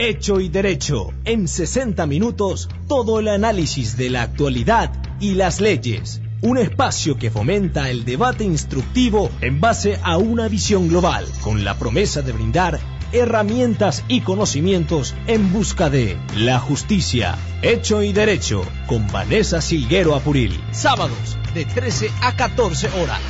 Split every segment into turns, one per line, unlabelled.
Hecho y Derecho. En 60 minutos, todo el análisis de la actualidad y las leyes. Un espacio que fomenta el debate instructivo en base a una visión global, con la promesa de brindar herramientas y conocimientos en busca de la justicia. Hecho y Derecho, con Vanessa Silguero Apuril. Sábados, de 13 a 14 horas.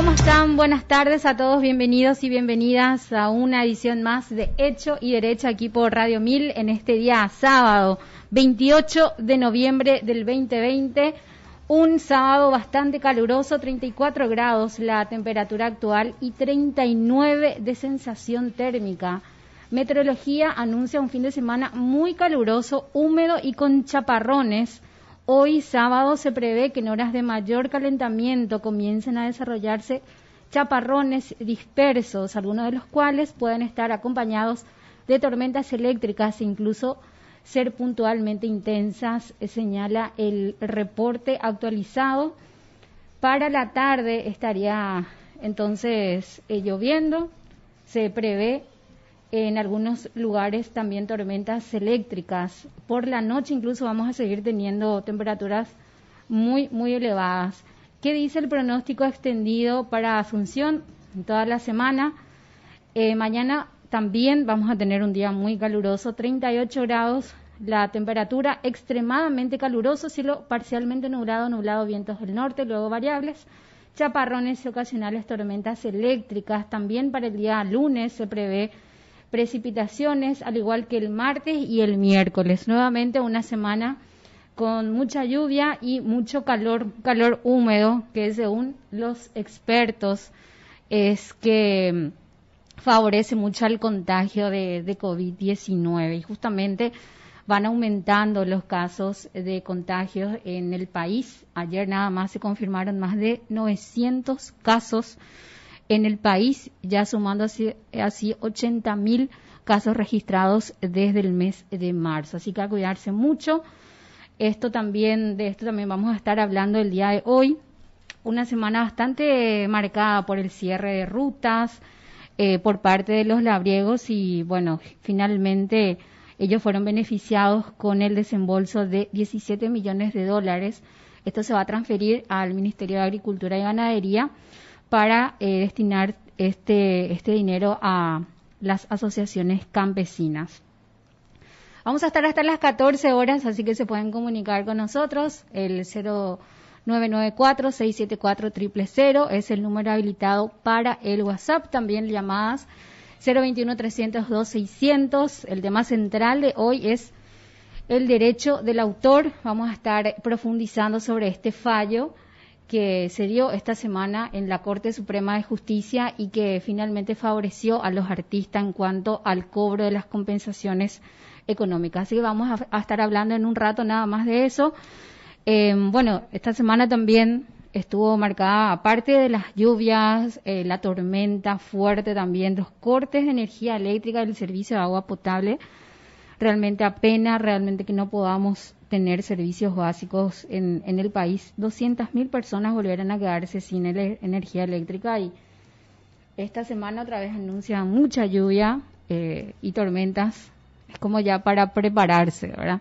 ¿Cómo están? Buenas tardes a todos, bienvenidos y bienvenidas a una edición más de Hecho y Derecho aquí por Radio 1000 en este día sábado 28 de noviembre del 2020. Un sábado bastante caluroso, 34 grados la temperatura actual y 39 de sensación térmica. Meteorología anuncia un fin de semana muy caluroso, húmedo y con chaparrones Hoy sábado se prevé que en horas de mayor calentamiento comiencen a desarrollarse chaparrones dispersos, algunos de los cuales pueden estar acompañados de tormentas eléctricas e incluso ser puntualmente intensas, eh, señala el reporte actualizado. Para la tarde estaría entonces eh, lloviendo, se prevé en algunos lugares también tormentas eléctricas. Por la noche incluso vamos a seguir teniendo temperaturas muy, muy elevadas. ¿Qué dice el pronóstico extendido para Asunción toda la semana? Eh, mañana también vamos a tener un día muy caluroso, 38 grados, la temperatura extremadamente caluroso, cielo parcialmente nublado, nublado, vientos del norte, luego variables, chaparrones y ocasionales tormentas eléctricas. También para el día lunes se prevé precipitaciones, al igual que el martes y el miércoles. Nuevamente una semana con mucha lluvia y mucho calor, calor húmedo, que según los expertos es que favorece mucho al contagio de, de COVID-19 y justamente van aumentando los casos de contagios en el país. Ayer nada más se confirmaron más de 900 casos en el país, ya sumando así, así 80 mil casos registrados desde el mes de marzo. Así que a cuidarse mucho. Esto también, de esto también vamos a estar hablando el día de hoy. Una semana bastante marcada por el cierre de rutas eh, por parte de los labriegos y bueno, finalmente ellos fueron beneficiados con el desembolso de 17 millones de dólares. Esto se va a transferir al Ministerio de Agricultura y Ganadería para eh, destinar este, este dinero a las asociaciones campesinas. Vamos a estar hasta las 14 horas, así que se pueden comunicar con nosotros. El 0994-674-000 es el número habilitado para el WhatsApp. También llamadas 021-302-600. El tema central de hoy es el derecho del autor. Vamos a estar profundizando sobre este fallo que se dio esta semana en la Corte Suprema de Justicia y que finalmente favoreció a los artistas en cuanto al cobro de las compensaciones económicas. Así que vamos a, estar hablando en un rato nada más de eso. Eh, bueno, esta semana también estuvo marcada, aparte de las lluvias, eh, la tormenta fuerte también, los cortes de energía eléctrica del servicio de agua potable. Realmente apenas, realmente que no podamos tener servicios básicos en, el país. 200.000 personas volvieron a quedarse sin energía eléctrica y esta semana otra vez anuncia mucha lluvia eh, y tormentas. Es como ya para prepararse, ¿verdad?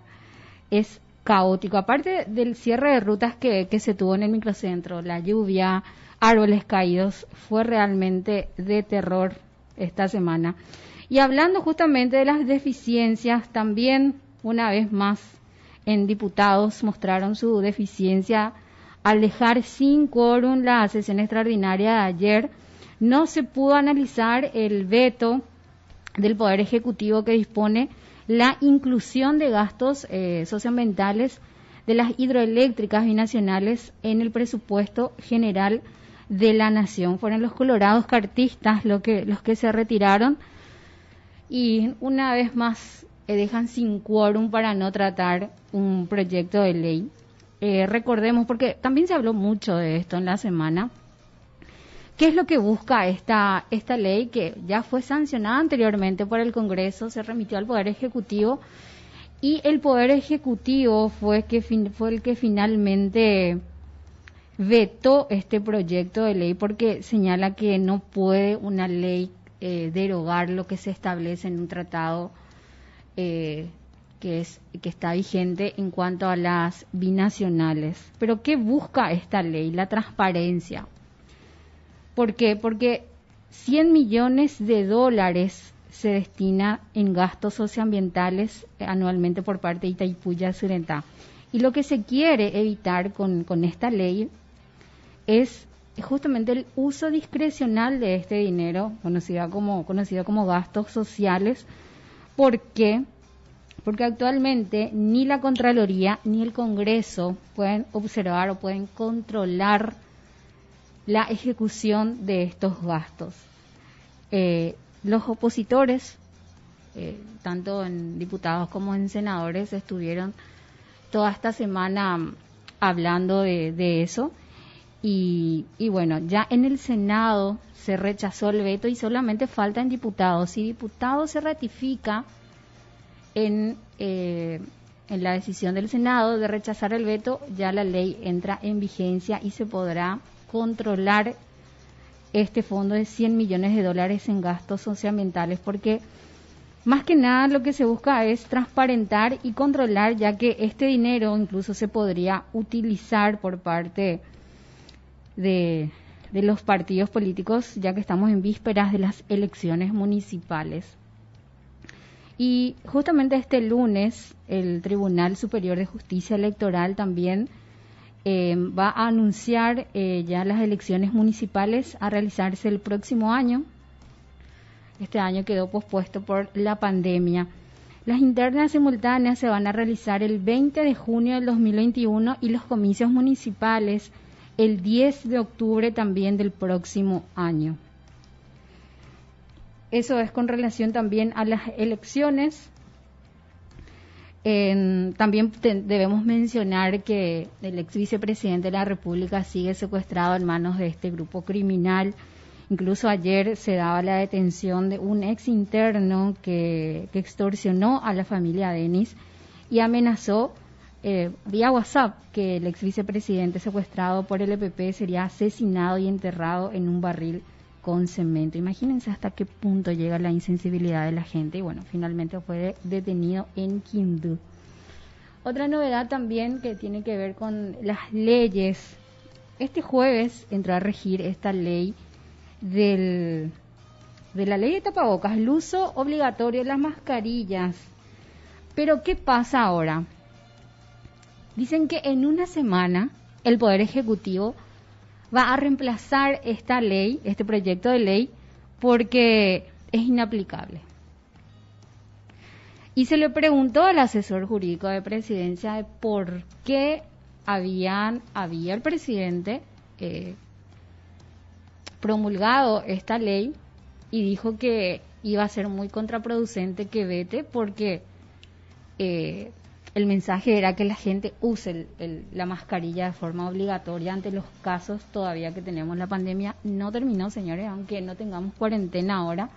Es caótico. Aparte del cierre de rutas que, que se tuvo en el microcentro, la lluvia, árboles caídos, fue realmente de terror esta semana. Y hablando justamente de las deficiencias, también una vez más en diputados mostraron su deficiencia al dejar sin quórum la sesión extraordinaria de ayer. No se pudo analizar el veto del Poder Ejecutivo que dispone la inclusión de gastos eh, socioambientales de las hidroeléctricas binacionales en el presupuesto general de la nación. Fueron los colorados cartistas lo que, los que se retiraron y una vez más dejan sin quórum para no tratar un proyecto de ley. Eh, recordemos, porque también se habló mucho de esto en la semana, ¿qué es lo que busca esta, esta ley que ya fue sancionada anteriormente por el Congreso, se remitió al Poder Ejecutivo Y el Poder Ejecutivo fue, que fue el que finalmente vetó este proyecto de ley porque señala que no puede una ley eh, derogar lo que se establece en un tratado eh, que, es, que está vigente en cuanto a las binacionales. Pero ¿qué busca esta ley? La transparencia. ¿Por qué? Porque 100 millones de dólares se destina en gastos socioambientales anualmente por parte de Itaipuya Surentá. Y lo que se quiere evitar con, esta ley es justamente el uso discrecional de este dinero, como, conocido como gastos sociales. ¿Por qué? Porque actualmente ni la Contraloría ni el Congreso pueden observar o pueden controlar la ejecución de estos gastos. Eh, los opositores, eh, tanto en diputados como en senadores, estuvieron toda esta semana hablando de, eso. Y, bueno, ya en el Senado se rechazó el veto y solamente falta en diputados. Si diputado se ratifica en, eh, en la decisión del Senado de rechazar el veto, ya la ley entra en vigencia y se podrá controlar este fondo de 100 millones de dólares en gastos socioambientales, porque más que nada lo que se busca es transparentar y controlar, ya que este dinero incluso se podría utilizar por parte de, de los partidos políticos, ya que estamos en vísperas de las elecciones municipales. Y justamente este lunes el Tribunal Superior de Justicia Electoral también eh, va a anunciar eh, ya las elecciones municipales a realizarse el próximo año. Este año quedó pospuesto por la pandemia. Las internas simultáneas se van a realizar el 20 de junio del 2021 y los comicios municipales el 10 de octubre también del próximo año. Eso es con relación también a las elecciones también debemos mencionar que el ex vicepresidente de la República sigue secuestrado en manos de este grupo criminal. Incluso ayer se daba la detención de un ex interno que, extorsionó a la familia Denis y amenazó eh, vía WhatsApp que el ex vicepresidente secuestrado por el EPP sería asesinado y enterrado en un barril con cemento. Imagínense hasta qué punto llega la insensibilidad de la gente y bueno, finalmente fue detenido en Quindú. Otra novedad también que tiene que ver con las leyes. Este jueves entró a regir esta ley del, de la ley de tapabocas, el uso obligatorio de las mascarillas. Pero ¿qué pasa ahora? Dicen que en una semana el Poder Ejecutivo va a reemplazar esta ley, este proyecto de ley, porque es inaplicable. Y se le preguntó al asesor jurídico de presidencia de por qué habían, había el presidente eh, promulgado esta ley y dijo que iba a ser muy contraproducente que vete porque eh, el mensaje era que la gente use la mascarilla de forma obligatoria ante los casos todavía que tenemos la pandemia. No terminó, señores, aunque no tengamos cuarentena ahora.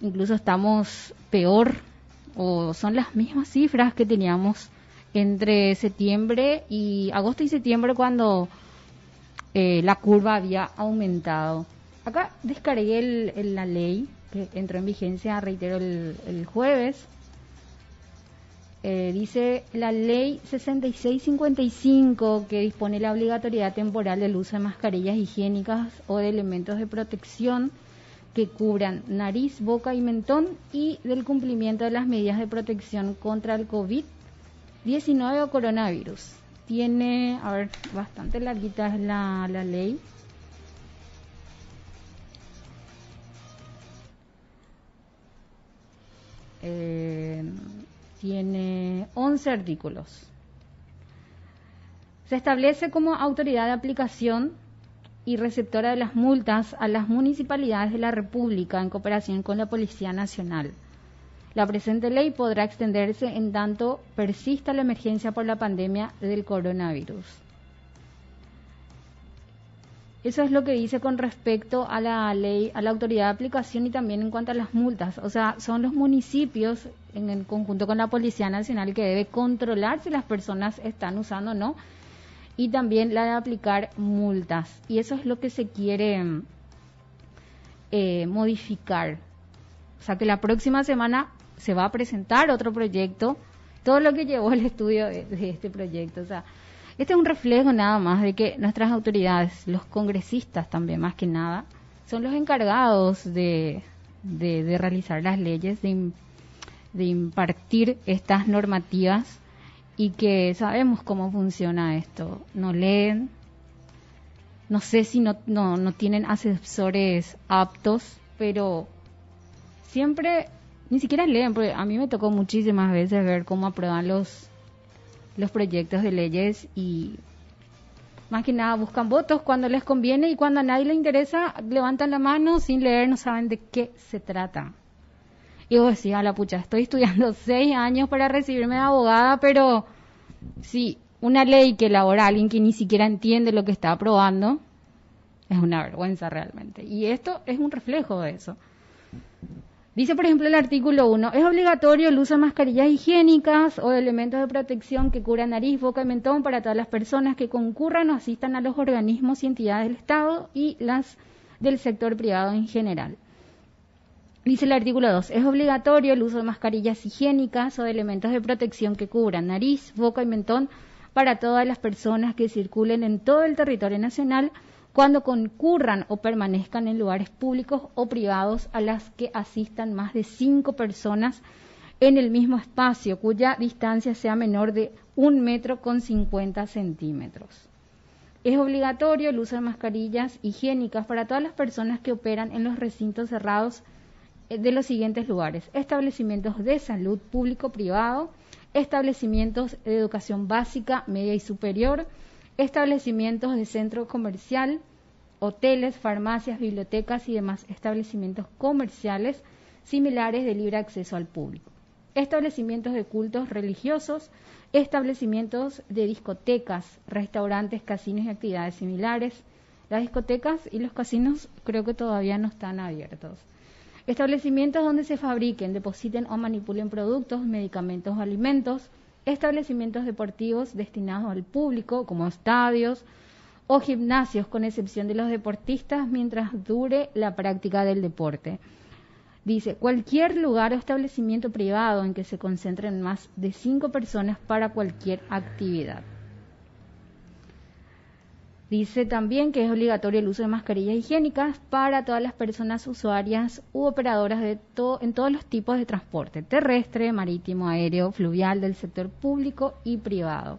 Incluso estamos peor o son las mismas cifras que teníamos entre septiembre y agosto y septiembre cuando eh, la curva había aumentado. Acá descargué la ley que entró en vigencia, reitero, el jueves eh, dice la ley 6655 que dispone la obligatoriedad temporal del uso de mascarillas higiénicas o de elementos de protección que cubran nariz, boca y mentón y del cumplimiento de las medidas de protección contra el COVID-19 o coronavirus. Tiene, a ver, bastante larguita es la, la ley. Eh, tiene 11 artículos. Se establece como autoridad de aplicación y receptora de las multas a las municipalidades de la República en cooperación con la Policía Nacional. La presente ley podrá extenderse en tanto persista la emergencia por la pandemia del coronavirus. Eso es lo que dice con respecto a la ley, a la autoridad de aplicación y también en cuanto a las multas. O sea, son los municipios, en el conjunto con la Policía Nacional, que debe controlar si las personas están usando o no, y también la de aplicar multas. Y eso es lo que se quiere eh, modificar. O sea, que la próxima semana se va a presentar otro proyecto, todo lo que llevó el estudio de, de este proyecto. O sea, este es un reflejo nada más de que nuestras autoridades, los congresistas también más que nada, son los encargados de, de, realizar las leyes, de, de impartir estas normativas y que sabemos cómo funciona esto. No leen, no sé si no, no, no tienen asesores aptos, pero siempre ni siquiera leen, porque a mí me tocó muchísimas veces ver cómo aprueban los los proyectos de leyes y más que nada buscan votos cuando les conviene y cuando a nadie le interesa levantan la mano sin leer, no saben de qué se trata. Y vos decís, a la pucha, estoy estudiando seis años para recibirme de abogada, pero si una ley que elabora alguien que ni siquiera entiende lo que está aprobando, es una vergüenza realmente. Y esto es un reflejo de eso. Dice, por ejemplo, el artículo 1, es obligatorio el uso de mascarillas higiénicas o de elementos de protección que cubran nariz, boca y mentón para todas las personas que concurran o asistan a los organismos y entidades del Estado y las del sector privado en general. Dice el artículo 2, es obligatorio el uso de mascarillas higiénicas o de elementos de protección que cubran nariz, boca y mentón para todas las personas que circulen en todo el territorio nacional cuando concurran o permanezcan en lugares públicos o privados a las que asistan más de cinco personas en el mismo espacio, cuya distancia sea menor de un metro con 50 centímetros. Es obligatorio el uso de mascarillas higiénicas para todas las personas que operan en los recintos cerrados eh, de los siguientes lugares. Establecimientos de salud público-privado, establecimientos de educación básica, media y superior, establecimientos de centro comercial, hoteles, farmacias, bibliotecas y demás establecimientos comerciales similares de libre acceso al público. Establecimientos de cultos religiosos, establecimientos de discotecas, restaurantes, casinos y actividades similares. Las discotecas y los casinos creo que todavía no están abiertos. Establecimientos donde se fabriquen, depositen o manipulen productos, medicamentos o alimentos, establecimientos deportivos destinados al público, como estadios o gimnasios, con excepción de los deportistas, mientras dure la práctica del deporte. Dice, cualquier lugar o establecimiento privado en que se concentren más de cinco personas para cualquier actividad. Dice también que es obligatorio el uso de mascarillas higiénicas para todas las personas usuarias u operadoras de en todos los tipos de transporte, terrestre, marítimo, aéreo, fluvial, del sector público y privado.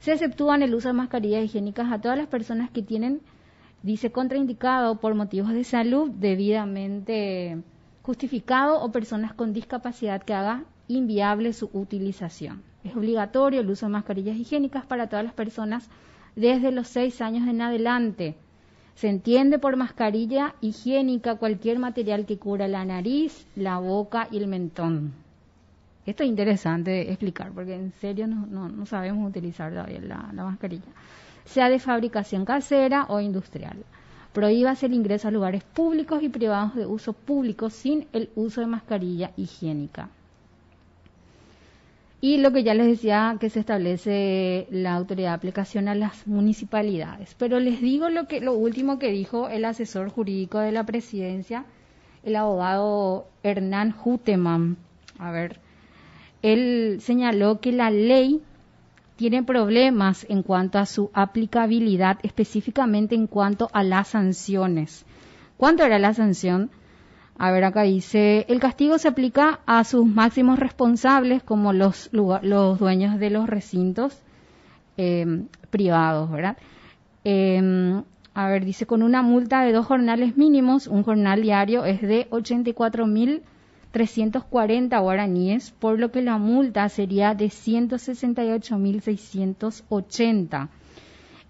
Se exceptúan el uso de mascarillas higiénicas a todas las personas que tienen, dice, contraindicado por motivos de salud debidamente justificado o personas con discapacidad que haga inviable su utilización. Es obligatorio el uso de mascarillas higiénicas para todas las personas desde los seis años en adelante. Se entiende por mascarilla higiénica cualquier material que cubra la nariz, la boca y el mentón. Esto es interesante explicar porque en serio no, sabemos utilizar todavía la, la, mascarilla. Sea de fabricación casera o industrial. Prohíbase el ingreso a lugares públicos y privados de uso público sin el uso de mascarilla higiénica. Y lo que ya les decía, que se establece la autoridad de aplicación a las municipalidades. Pero les digo lo, que, lo último que dijo el asesor jurídico de la presidencia, el abogado Hernán Huteman. A ver, él señaló que la ley tiene problemas en cuanto a su aplicabilidad, específicamente en cuanto a las sanciones. ¿Cuánto era la sanción? A ver, acá dice, el castigo se aplica a sus máximos responsables como los, los dueños de los recintos em, privados, ¿verdad? Em, a ver, dice, con una multa de dos jornales mínimos, un jornal diario es de 84.340 guaraníes, por lo que la multa sería de 168.680.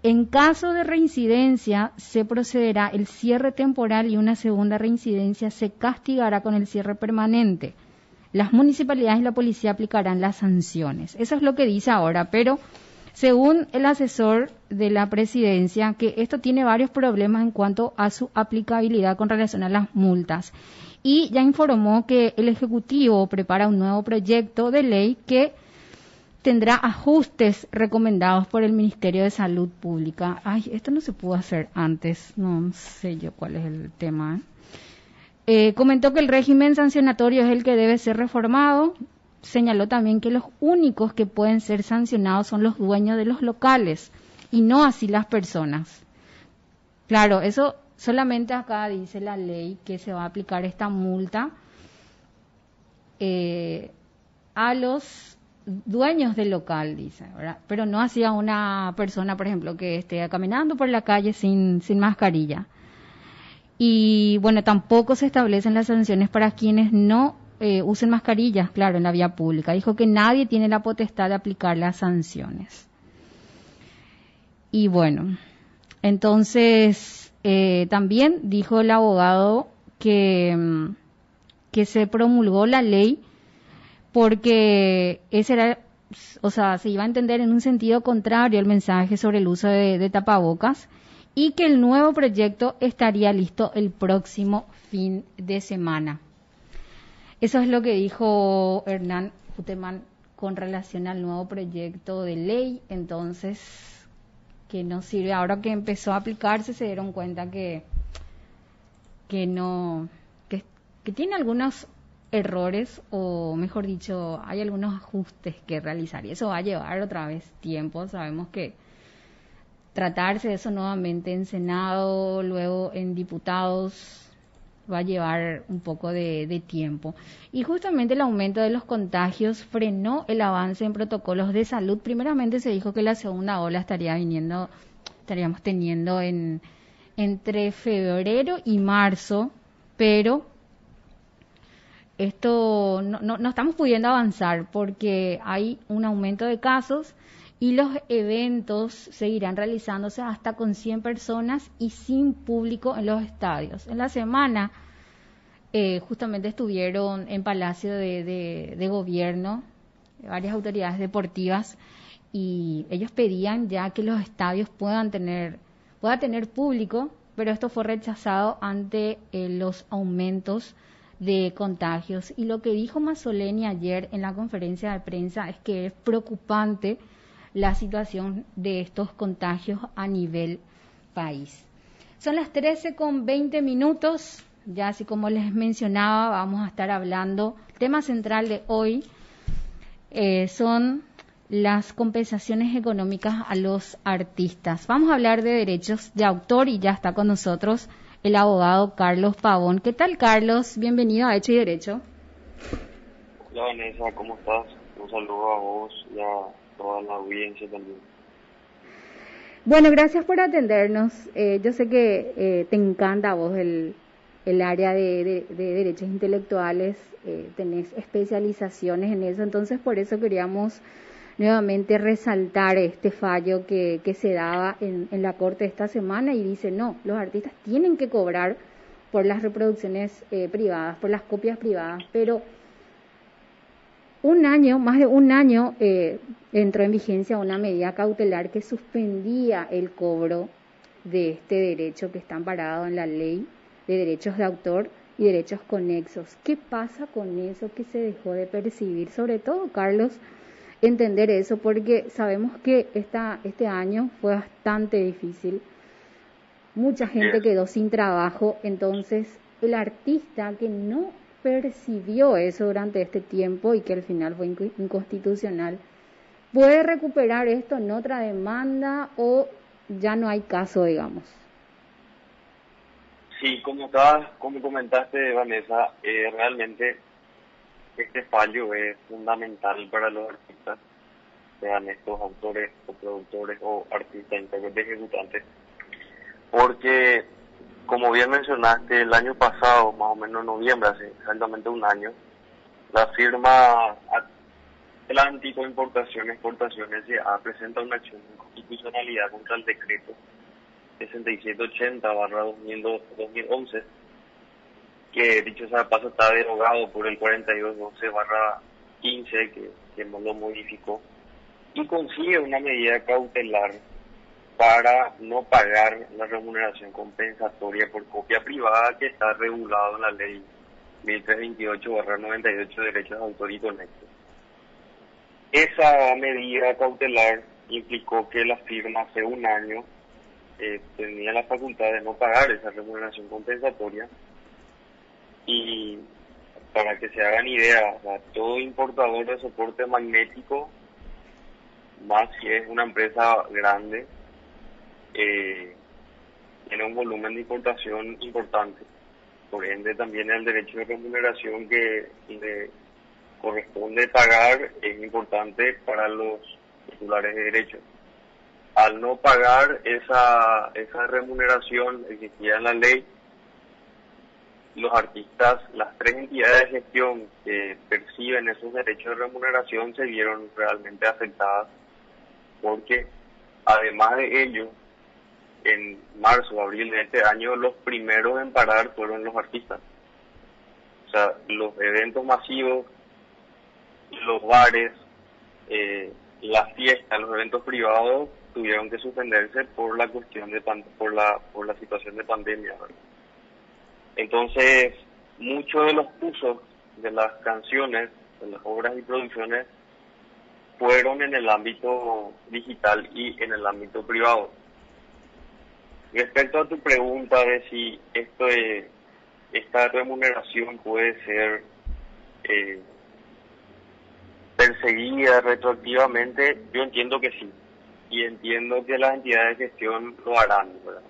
En caso de reincidencia, se procederá el cierre temporal y una segunda reincidencia se castigará con el cierre permanente. Las municipalidades y la policía aplicarán las sanciones. Eso es lo que dice ahora, pero Según el asesor de la presidencia, que esto tiene varios problemas en cuanto a su aplicabilidad con relación a las multas. Y ya informó que el Ejecutivo prepara un nuevo proyecto de ley que tendrá ajustes recomendados por el Ministerio de Salud Pública. Ay, esto no se pudo hacer antes, no sé yo cuál es el tema. ¿eh? Comentó que el régimen sancionatorio es el que debe ser reformado señaló también que los únicos que pueden ser sancionados son los dueños de los locales y no así las personas. Claro, eso solamente acá dice la ley que se va a aplicar esta multa eh, a los dueños del local, dice, ¿verdad? pero no hacia una persona, por ejemplo, que esté caminando por la calle sin, sin mascarilla. Y bueno, tampoco se establecen las sanciones para quienes no eh, usen mascarillas, claro, en la vía pública. Dijo que nadie tiene la potestad de aplicar las sanciones. Y bueno, entonces eh, también dijo el abogado que, mm, que se promulgó la ley porque ese era, o sea, se iba a entender en un sentido contrario el mensaje sobre el uso de tapabocas y que el nuevo proyecto estaría listo el próximo fin de semana. Eso es lo que dijo Hernán Futeman con relación al nuevo proyecto de ley, entonces, que no sirve. Ahora que empezó a aplicarse, se dieron cuenta que, que no, que, que tiene algunos errores, o mejor dicho, hay algunos ajustes que realizar, y eso va a llevar otra vez tiempo. Sabemos que tratarse de eso nuevamente en Senado, luego en diputados, va a llevar un poco de, tiempo. Y justamente el aumento de los contagios frenó el avance en protocolos de salud. Primeramente se dijo que la segunda ola estaría viniendo, estaríamos teniendo en entre febrero y marzo, pero esto no, no, no estamos pudiendo avanzar porque hay un aumento de casos y los eventos seguirán realizándose hasta con 100 personas y sin público en los estadios. En la semana eh, justamente estuvieron en Palacio de, Gobierno varias autoridades deportivas y ellos pedían ya que los estadios puedan tener pueda tener público, pero esto fue rechazado ante eh, los aumentos de contagios. Y lo que dijo Mazzoleni ayer en la conferencia de prensa es que es preocupante la situación de estos contagios a nivel país. Son las 13 con 20 minutos. Ya así como les mencionaba, vamos a estar hablando. El tema central de hoy eh, son las compensaciones económicas a los artistas. Vamos a hablar de derechos de autor y ya está con nosotros el abogado Carlos Pavón. ¿Qué tal, Carlos? Bienvenido a Hecho y Derecho.
Hola, Vanessa, ¿cómo estás? Un saludo a vos y a toda la audiencia también.
Bueno, gracias por atendernos. Eh, yo sé que eh, te encanta a vos el, el área de, derechos intelectuales, eh, tenés especializaciones en eso, entonces por eso queríamos nuevamente resaltar este fallo que, que se daba en, en, la corte esta semana y dice, no, los artistas tienen que cobrar por las reproducciones privadas, por las copias privadas, pero un año, más de un año, eh, entró en vigencia una medida cautelar que suspendía el cobro de este derecho que está amparado en la ley de derechos de autor y derechos conexos. ¿Qué pasa con eso que se dejó de percibir? Sobre todo, Carlos, entender eso, porque sabemos que esta, este año fue bastante difícil. Mucha gente quedó sin trabajo, entonces el artista que no percibió eso durante este tiempo y que al final fue inconstitucional, ¿puede recuperar esto en otra demanda o ya no hay caso, digamos?
Sí, como, estabas, como comentaste, Vanessa, eh, realmente este fallo es fundamental para los artistas, sean estos autores o productores o artistas, intérpretes, ejecutantes, porque como bien mencionaste, el año pasado, más o menos en noviembre, hace exactamente un año, la firma Atlántico Importación Exportaciones ha presenta una acción de inconstitucionalidad contra el decreto 6780-2011, que dicho sea paso está derogado por el 4212-15 que, que lo modificó y consigue una medida cautelar para no pagar la remuneración compensatoria por copia privada que está regulado en la ley 1328-98 de derechos de autor y conexos. Esa medida cautelar implicó que la firma hace un año eh, tenía la facultad de no pagar esa remuneración compensatoria y para que se hagan idea, todo importador de soporte magnético, más si es una empresa grande, eh, tiene un volumen de importación importante. Por ende, también el derecho de remuneración que le corresponde pagar es importante para los titulares de derechos. Al no pagar esa, esa remuneración existía en la ley, los artistas, las tres entidades de gestión que perciben esos derechos de remuneración se vieron realmente afectadas porque además de ello, en marzo, abril de este año, los primeros en parar fueron los artistas. O sea, los eventos masivos, los bares, eh, las fiestas, los eventos privados tuvieron que suspenderse por la cuestión de por la por la situación de pandemia. Entonces, muchos de los usos de las canciones, de las obras y producciones, fueron en el ámbito digital y en el ámbito privado. Respecto a tu pregunta de si esto esta remuneración puede ser eh, perseguida retroactivamente, yo entiendo que sí. Y entiendo que las entidades de gestión lo harán, ¿verdad?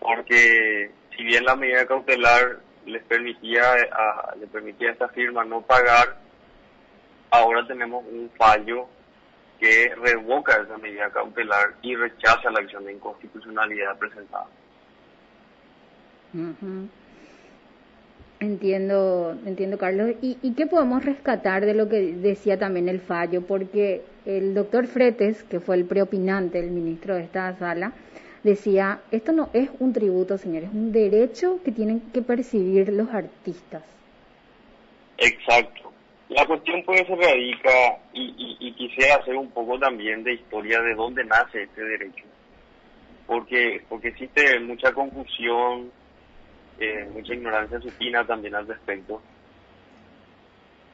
Porque si bien la medida cautelar les permitía a, le permitía a esta firma no pagar, ahora tenemos un fallo que revoca esa medida cautelar y rechaza la acción de inconstitucionalidad presentada.
Entiendo, entiendo, Carlos. ¿Y, ¿Y qué podemos rescatar de lo que decía también el fallo? Porque el doctor Fretes, que fue el preopinante, el ministro de esta sala, decía, esto no es un tributo, señores, es un derecho que tienen que percibir los artistas.
Exacto. La cuestión puede se radica, y, y, quisiera hacer un poco también de historia de dónde nace este derecho, porque, porque existe mucha confusión, eh, mucha ignorancia supina también al respecto.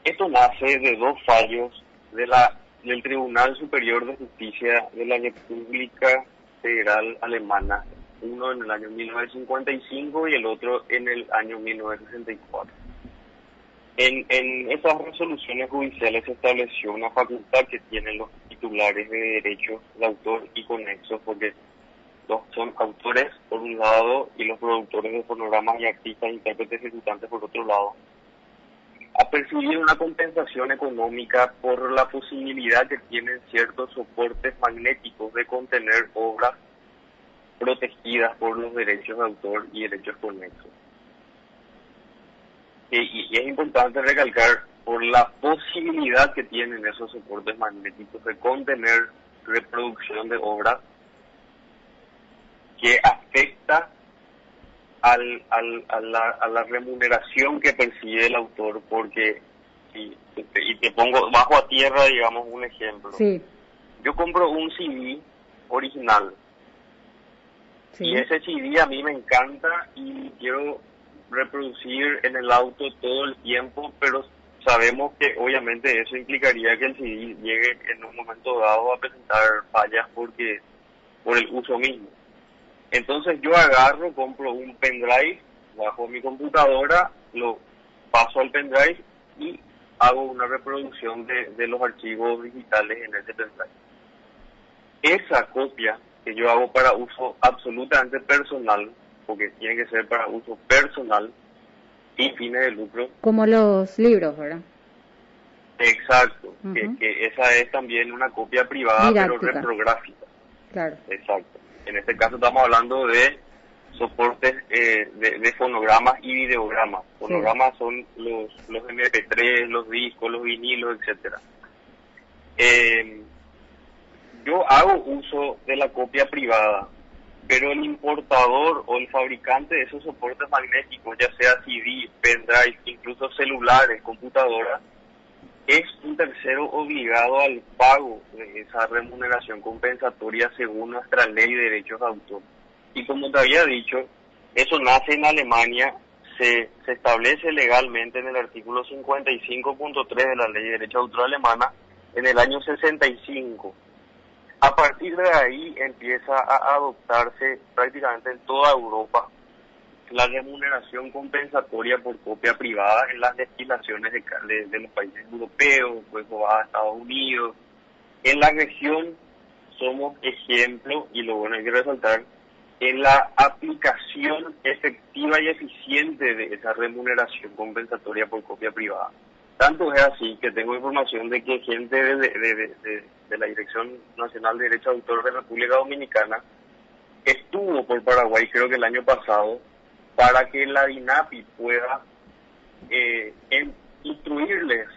Esto nace de dos fallos de la, del Tribunal Superior de Justicia de la República Federal Alemana, uno en el año 1955 y el otro en el año 1964 en, en esas resoluciones judiciales se estableció una facultad que tienen los titulares de derechos de autor y conexos, porque los, son autores por un lado y los productores de fonogramas y artistas, intérpretes ejecutantes por otro lado, a percibir una compensación económica por la posibilidad que tienen ciertos soportes magnéticos de contener obras protegidas por los derechos de autor y derechos conexos y, es importante recalcar por la posibilidad que tienen esos soportes magnéticos de contener reproducción de obras que afecta al, al, a, la, a la remuneración que percibe el autor, porque, y, y te pongo bajo a tierra, digamos, un ejemplo. Yo compro un CD original, y ese CD a mí me encanta y quiero reproducir en el auto todo el tiempo, pero sabemos que obviamente eso implicaría que el CD llegue en un momento dado a presentar fallas porque por el uso mismo. Entonces yo agarro, compro un pendrive bajo mi computadora, lo paso al pendrive y hago una reproducción de, de los archivos digitales en ese pendrive. Esa copia que yo hago para uso absolutamente personal porque tiene que ser para uso personal y fines de lucro.
Como los libros, ¿verdad?
Exacto, que, esa es también una copia privada pero reprográfica.
Claro.
Exacto. En este caso estamos hablando de soportes eh, de, fonogramas y videogramas. Fonogramas son los, los MP3, los discos, los vinilos, etcétera. Eh, yo hago uso de la copia privada pero el importador o el fabricante de esos soportes magnéticos, ya sea CD, pendrive, incluso celulares, computadoras, es un tercero obligado al pago de esa remuneración compensatoria según nuestra ley de derechos de autor. Y como te había dicho, eso nace en Alemania, se, se establece legalmente en el artículo 55.3 de la ley de derechos de autor alemana en el año 65. A partir de ahí empieza a adoptarse prácticamente en toda Europa la remuneración compensatoria por copia privada en las legislaciones de, de, los países europeos, pues va a Estados Unidos. En la región somos ejemplo, y lo bueno hay que resaltar, en la aplicación efectiva y eficiente de esa remuneración compensatoria por copia privada. Tanto es así que tengo información de que gente de, la Dirección Nacional de Derecho de Autor de República Dominicana estuvo por Paraguay, creo que el año pasado, para que la DINAPI pueda eh, instruirles.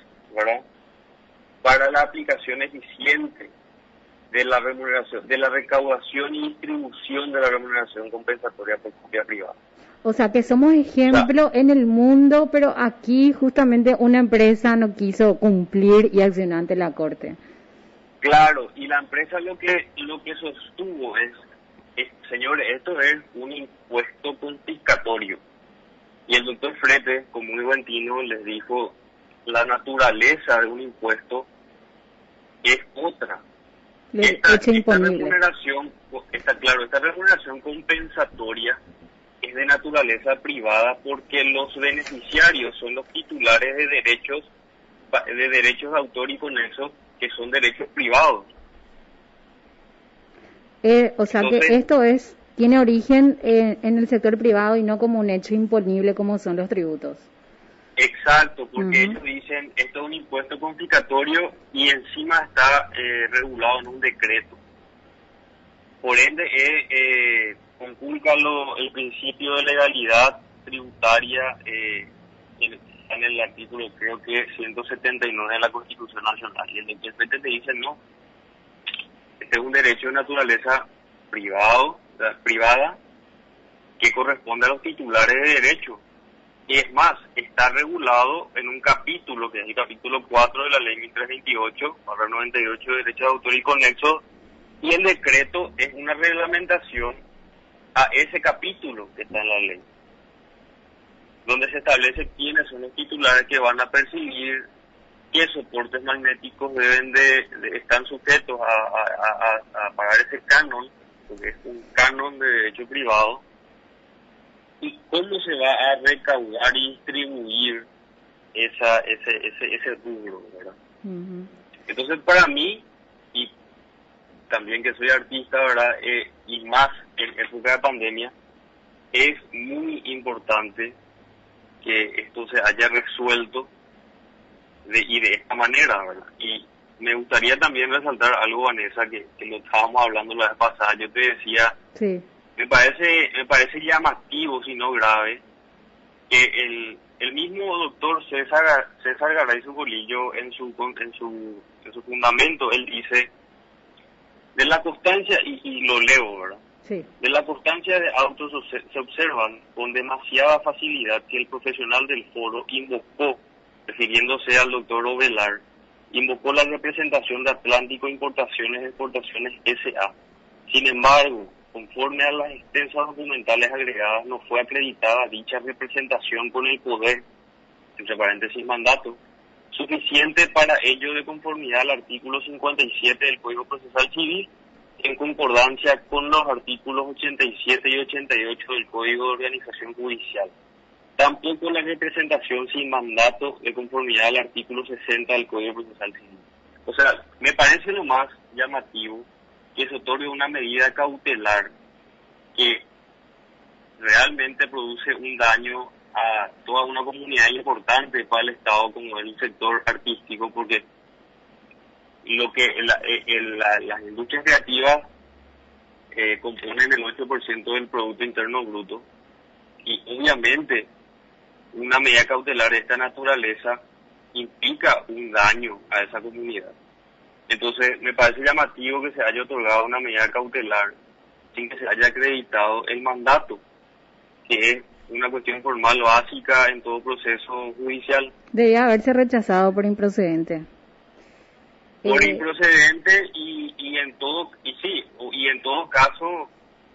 Para la aplicación eficiente de la remuneración, de la recaudación y distribución de la remuneración compensatoria por copia privada.
O sea que somos ejemplo en el mundo, pero aquí justamente una empresa no quiso cumplir y accionar ante la corte.
Claro, y la empresa lo que lo que sostuvo es señores, esto es un impuesto confiscatorio. Y el doctor Frete, como muy buen tino, les dijo, la naturaleza de un impuesto es otra. Esta, esta remuneración, está claro, esta remuneración compensatoria es de naturaleza privada porque los beneficiarios son los titulares de derechos de derechos de autor y con eso que son derechos privados.
Eh, o sea que esto es tiene origen eh, en el sector privado y no como un hecho imponible como son los tributos.
Exacto, porque ellos dicen esto es un impuesto complicatorio y encima está eh, regulado en un decreto. Por ende, eh, conculca el principio de legalidad tributaria en, en, el artículo, creo que 179 de la Constitución Nacional. Y el intérprete te dice no, este es un derecho de naturaleza privado, privada que corresponde a los titulares de derecho. Y es más, está regulado en un capítulo, que es el capítulo 4 de la ley 1328, 98 de Derecho de Autor y Conexo, y el decreto es una reglamentación a ese capítulo que está en la ley, donde se establece quiénes son los titulares que van a percibir qué soportes magnéticos deben de, están sujetos a, pagar ese canon, porque es un canon de derecho privado, y cómo se va a recaudar y distribuir esa, ese, ese, ese rubro, ¿verdad? Entonces, para mí, también que soy artista, ¿verdad? Eh, y más en época de pandemia, es muy importante que esto se haya resuelto y de esta manera, ¿verdad? Y me gustaría también resaltar algo, Vanessa, que, que lo estábamos hablando la vez pasada. Yo te decía, sí. me parece me parece llamativo, si no grave, que el, el mismo doctor César, César Garay Bolillo en su, en, su, en su fundamento, él dice, de la constancia, y, y lo leo, ¿verdad? Sí. De la constancia de autos se observan con demasiada facilidad que el profesional del foro invocó refiriéndose al doctor Ovelar, invocó la representación de Atlántico Importaciones y Exportaciones S.A. Sin embargo, conforme a las extensas documentales agregadas, no fue acreditada dicha representación con el poder, entre paréntesis mandato, suficiente para ello de conformidad al artículo 57 del Código Procesal Civil, en concordancia con los artículos 87 y 88 del Código de Organización Judicial. Tampoco la representación sin mandato de conformidad al artículo 60 del Código Procesal Civil. O sea, me parece lo más llamativo que se otorgue una medida cautelar que realmente produce un daño a toda una comunidad importante para el Estado como el sector artístico, porque lo que eh, las industrias creativas eh, componen el 8% del Producto Interno Bruto y obviamente una medida cautelar de esta naturaleza implica un daño a esa comunidad. Entonces, me parece llamativo que se haya otorgado una medida cautelar sin que se haya acreditado el mandato, que es una cuestión formal básica en todo proceso judicial.
Debía haberse rechazado por improcedente.
Por eh, improcedente y, y en todo y sí y en todo caso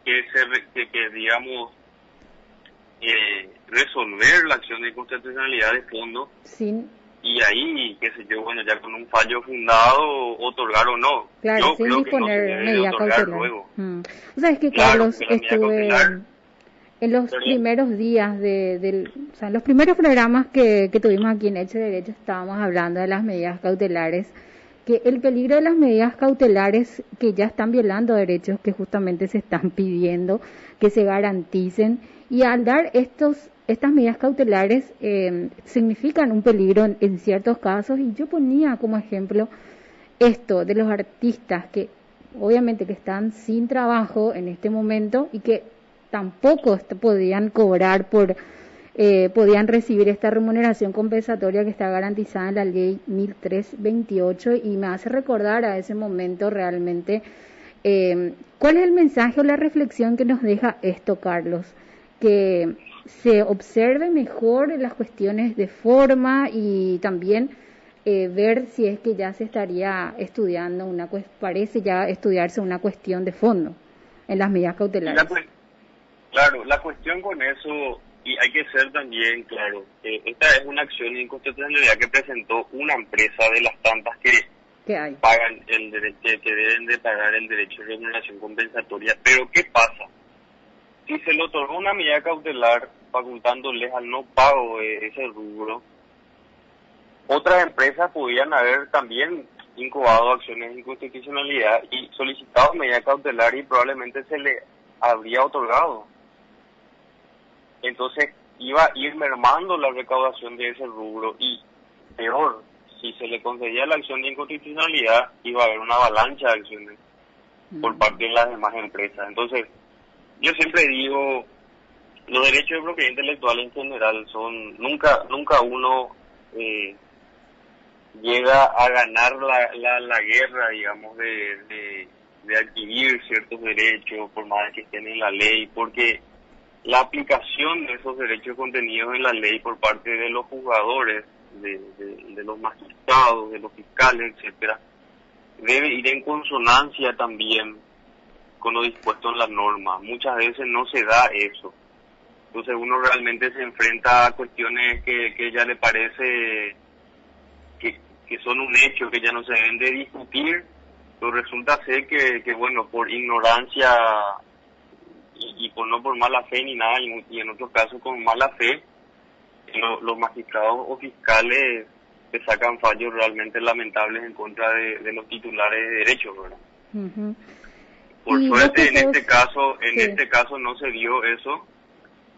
que se que, digamos eh, resolver la acción de inconstitucionalidad de fondo.
Sin
y ahí, qué sé yo, bueno, ya con un fallo fundado, otorgar o no.
Claro, sin disponer medida cautelar. Luego. Mm. O sea, es que Carlos, estuve en los primeros días de, del, o sea, en los primeros programas que, que tuvimos aquí en Hecho de Derecho estábamos hablando de las medidas cautelares, que el peligro de las medidas cautelares que ya están violando derechos que justamente se están pidiendo que se garanticen y al dar estos estas medidas cautelares eh, significan un peligro en, ciertos casos y yo ponía como ejemplo esto de los artistas que obviamente que están sin trabajo en este momento y que tampoco podían cobrar por eh, podían recibir esta remuneración compensatoria que está garantizada en la ley 1328 y me hace recordar a ese momento realmente eh, cuál es el mensaje o la reflexión que nos deja esto Carlos que se observe mejor las cuestiones de forma y también eh, ver si es que ya se estaría estudiando una parece ya estudiarse una cuestión de fondo en las medidas cautelares.
Claro, la cuestión con eso y hay que ser también claro, esta es una acción de inconstitucionalidad que presentó una empresa de las tantas que pagan el derecho, que deben de pagar el derecho de remuneración compensatoria. Pero ¿qué pasa? si se le otorgó una medida cautelar facultándoles al no pago de ese rubro, otras empresas podían haber también incubado acciones de inconstitucionalidad y solicitado medida cautelar y probablemente se le habría otorgado. Entonces iba a ir mermando la recaudación de ese rubro y peor, si se le concedía la acción de inconstitucionalidad iba a haber una avalancha de acciones por mm. parte de las demás empresas. Entonces, yo siempre digo, los derechos de propiedad intelectual en general son, nunca, nunca uno eh, llega a ganar la, la, la guerra, digamos, de, de, adquirir ciertos derechos, por más que estén en la ley, porque la aplicación de esos derechos contenidos en la ley por parte de los jugadores, de, de, los magistrados, de los fiscales, etcétera, debe ir en consonancia también con lo dispuesto en la norma. Muchas veces no se da eso. Entonces uno realmente se enfrenta a cuestiones que, que ya le parece que, que son un hecho, que ya no se deben de discutir, pero resulta ser que, que bueno, por ignorancia y, por no por mala fe ni nada, y, en otros casos con mala fe, los magistrados o fiscales se sacan fallos realmente lamentables en contra de, los titulares de derechos, ¿verdad? Por suerte en este caso, en este caso no se dio eso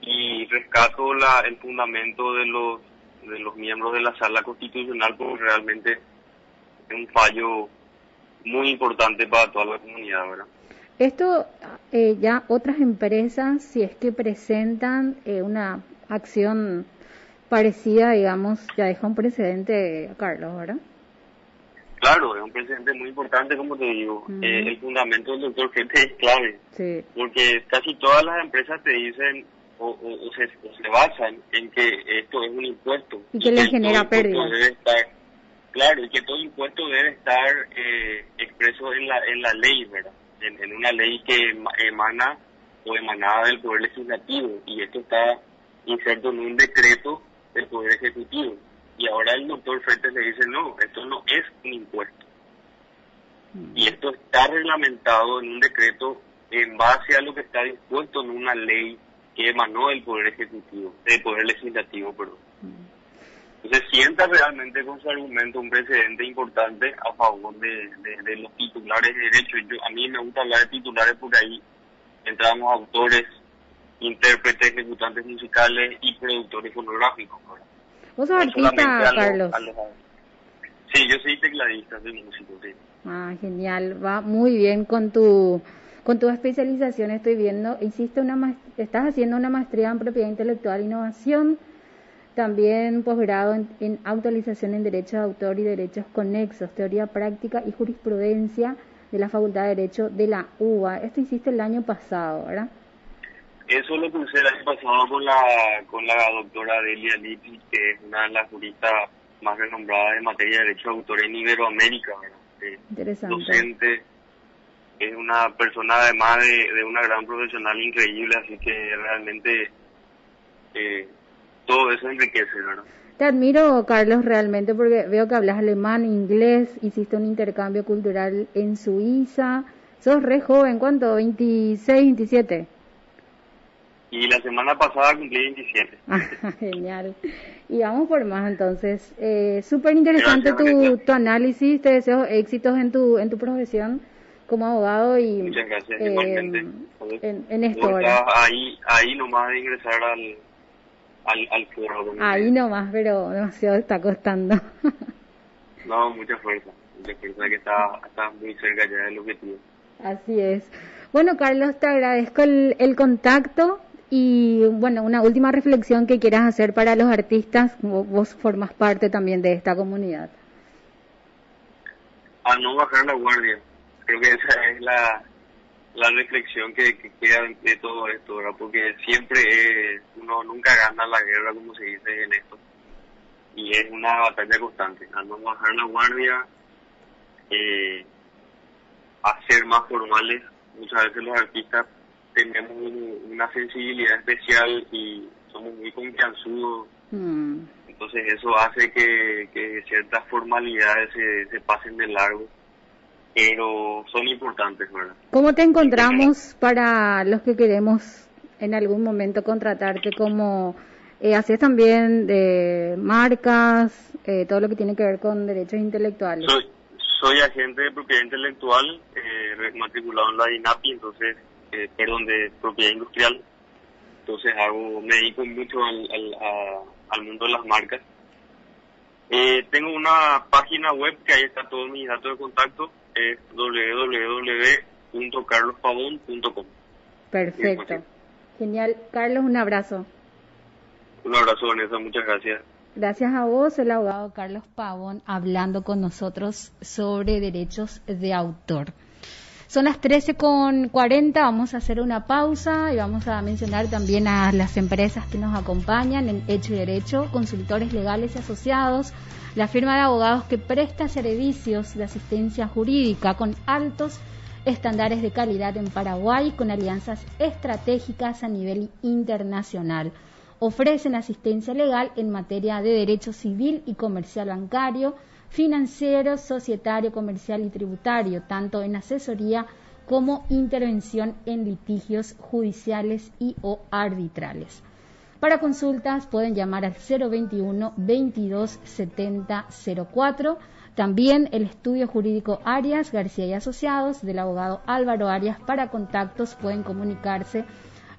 y rescato la, el fundamento de los de los miembros de la sala constitucional porque realmente es un fallo muy importante para toda la comunidad, ¿verdad?
Esto eh, ya otras empresas, si es que presentan eh, una acción parecida, digamos, ya deja un precedente, Carlos, ¿verdad?
Claro, es un precedente muy importante, como te digo. Eh, el fundamento del doctor Gente es clave. Porque casi todas las empresas te dicen o, se, basan en que esto es un impuesto.
Y que le genera pérdida.
claro, y que todo impuesto debe estar eh, expreso en la, en la ley, ¿verdad? En, en una ley que emana o emanada del Poder Legislativo. Y esto está inserto en un decreto del Poder Ejecutivo. Y ahora el doctor Frente le dice, no, esto no es un impuesto. Y esto está reglamentado en un decreto en base a lo que está dispuesto en una ley que emanó del Poder Ejecutivo, del Poder Legislativo, perdón. Entonces sienta realmente con su argumento un precedente importante a favor de, de, los titulares de derechos. Yo, a mí me gusta hablar de titulares porque ahí entramos autores, intérpretes, ejecutantes musicales y productores fonográficos.
¿Vos sos artista, Carlos?
sí, yo soy tecladista, soy músico, sí.
Ah, genial, va muy bien con tu con tu especialización. Estoy viendo, hiciste una estás haciendo una maestría en propiedad intelectual e innovación, también posgrado en, en autorización en derechos de autor y derechos conexos, teoría práctica y jurisprudencia de la Facultad de Derecho de la UBA. Esto hiciste el año pasado, ¿verdad?
eso lo puse el año pasado con la, con la doctora Delia Lippi, que es una de las juristas más renombradas en materia de derecho de autor en Iberoamérica, eh, docente, es una persona además de, de, una gran profesional increíble, así que realmente eh, todo eso enriquece, ¿verdad?
Te admiro, Carlos, realmente, porque veo que hablas alemán, inglés, hiciste un intercambio cultural en Suiza. Sos re joven, ¿cuánto? ¿26, 27?
Y la semana pasada cumplí 27.
Genial. Y vamos por más entonces. Eh, Súper interesante tu, tu análisis, te deseo éxitos en tu, en tu profesión como abogado y
Muchas gracias, eh, igualmente.
En, en esto.
Ahí, ahí nomás de ingresar al al, al
Ahí nomás, pero demasiado está costando.
no, mucha fuerza, mucha fuerza que está, está muy cerca ya del objetivo.
Así es. Bueno, Carlos, te agradezco el, el contacto y bueno, una última reflexión que quieras hacer para los artistas, vos formas parte también de esta comunidad.
A no bajar la guardia, creo que esa es la, la reflexión que, queda de todo esto, ¿verdad? Porque siempre uno nunca gana la guerra, como se dice en esto. Y es una batalla constante. Al no bajar la guardia, eh, a ser más formales, muchas veces los artistas tenemos una sensibilidad especial y somos muy confianzudos. Mm. Entonces eso hace que, que ciertas formalidades se, se pasen de largo pero son importantes, ¿verdad?
¿Cómo te encontramos para los que queremos en algún momento contratarte como eh, haces también de marcas, eh, todo lo que tiene que ver con derechos intelectuales?
Soy, soy agente de propiedad intelectual, eh, matriculado en la INAPI, entonces, eh, perdón, de propiedad industrial. Entonces hago, me dedico mucho al, al, al mundo de las marcas. Eh, tengo una página web que ahí está todos mis datos de contacto, es www.carlospavón.com.
Perfecto. Genial. Carlos, un abrazo.
Un abrazo, Vanessa. Muchas gracias.
Gracias a vos, el abogado Carlos Pavón, hablando con nosotros sobre derechos de autor. Son las 13 con 40, vamos a hacer una pausa y vamos a mencionar también a las empresas que nos acompañan en Hecho y Derecho, consultores legales y asociados, la firma de abogados que presta servicios de asistencia jurídica con altos estándares de calidad en Paraguay con alianzas estratégicas a nivel internacional. Ofrecen asistencia legal en materia de derecho civil y comercial bancario, financiero, societario, comercial y tributario, tanto en asesoría como intervención en litigios judiciales y o arbitrales. Para consultas pueden llamar al 021 22 70 04. También el estudio jurídico Arias García y Asociados del abogado Álvaro Arias. Para contactos pueden comunicarse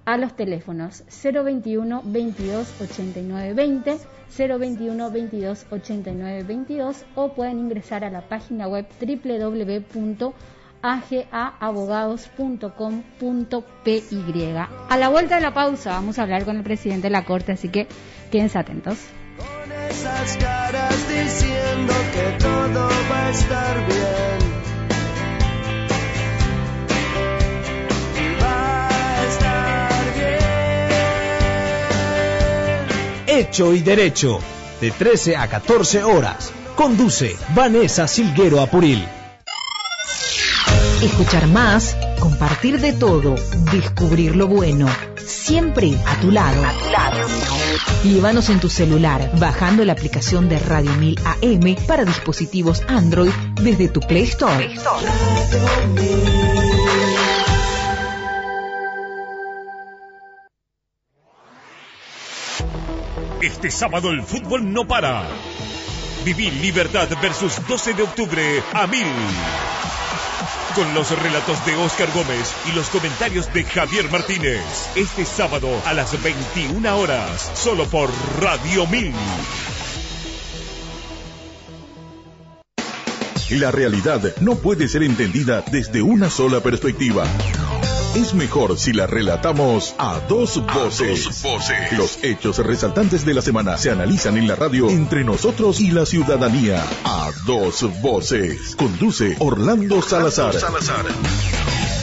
a los teléfonos 021 22 89 20, 021 22 89 22 o pueden ingresar a la página web www.agaabogados.com.py. A la vuelta de la pausa vamos a hablar con el presidente de la Corte, así que quédense atentos.
Con esas caras diciendo que todo va a estar bien.
Hecho y Derecho, de 13 a 14 horas. Conduce Vanessa Silguero Apuril.
Escuchar más, compartir de todo, descubrir lo bueno. Siempre a tu lado. A tu lado. Llévanos en tu celular, bajando la aplicación de Radio 1000 AM para dispositivos Android desde tu Play Store. Play Store.
Este sábado el fútbol no para. Viví Libertad versus 12 de octubre a mil. Con los relatos de Oscar Gómez y los comentarios de Javier Martínez. Este sábado a las 21 horas, solo por Radio 1000.
La realidad no puede ser entendida desde una sola perspectiva es mejor si la relatamos a dos voces. Los hechos resaltantes de la semana se analizan en la radio entre nosotros y la ciudadanía. A dos voces. Conduce Orlando Salazar. Salazar.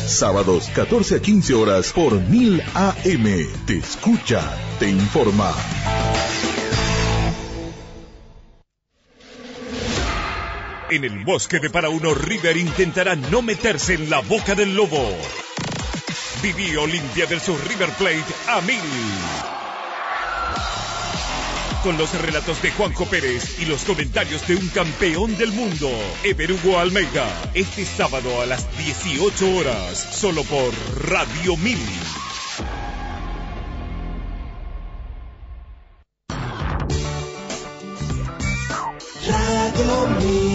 Sábados 14 a 15 horas por 1000 AM. Te escucha, te informa.
En el bosque de Parauno, River intentará no meterse en la boca del lobo. Viví Olimpia del Sur River Plate a mil. Con los relatos de Juanjo Pérez y los comentarios de un campeón del mundo, Ever Hugo Almeida, este sábado a las 18 horas, solo por Radio Mil.
Radio
1000.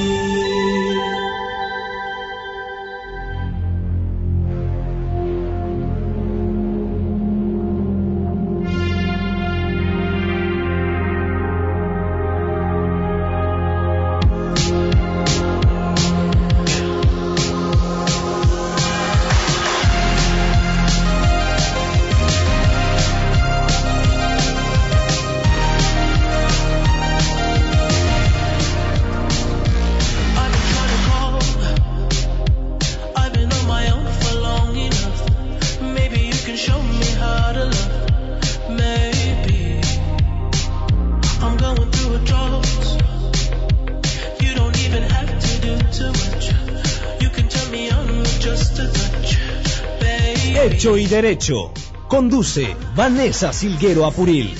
Hecho y Derecho. Conduce Vanessa Silguero Apuril.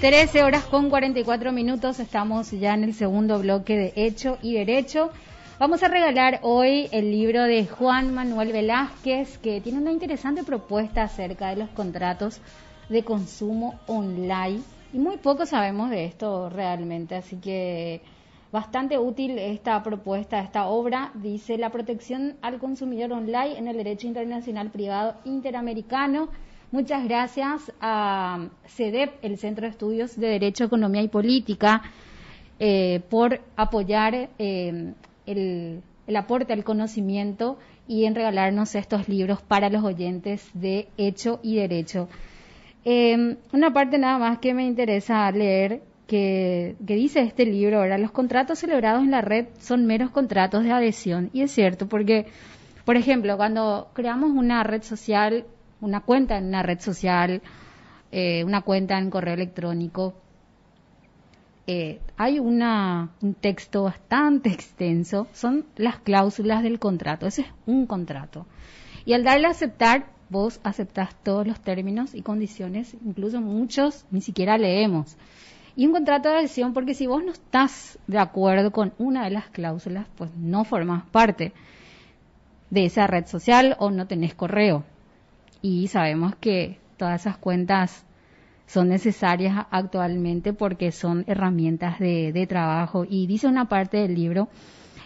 13 horas con 44 minutos, estamos ya en el segundo bloque de Hecho y Derecho. Vamos a regalar hoy el libro de Juan Manuel Velázquez, que tiene una interesante propuesta acerca de los contratos de consumo online. Y muy poco sabemos de esto realmente, así que bastante útil esta propuesta, esta obra. Dice la protección al consumidor online en el derecho internacional privado interamericano. Muchas gracias a CEDEP, el Centro de Estudios de Derecho, Economía y Política, eh, por apoyar eh, el, el aporte al conocimiento y en regalarnos estos libros para los oyentes de Hecho y Derecho. Eh, una parte nada más que me interesa leer que, dice este libro, ahora los contratos celebrados en la red son meros contratos de adhesión. Y es cierto, porque, por ejemplo, cuando creamos una red social, una cuenta en una red social, eh, una cuenta en correo electrónico, eh, hay una, un texto bastante extenso, son las cláusulas del contrato, ese es un contrato. Y al darle a aceptar, vos aceptás todos los términos y condiciones, incluso muchos ni siquiera leemos. Y un contrato de adhesión, porque si vos no estás de acuerdo con una de las cláusulas, pues no formas parte de esa red social o no tenés correo. Y sabemos que todas esas cuentas son necesarias actualmente porque son herramientas de, de trabajo. Y dice una parte del libro,